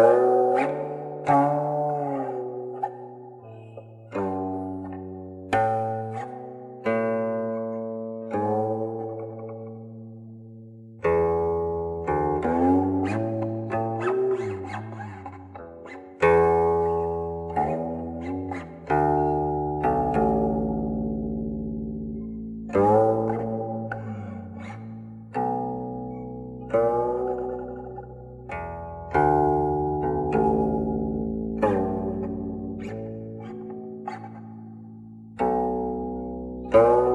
Oh. Thank.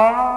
Oh.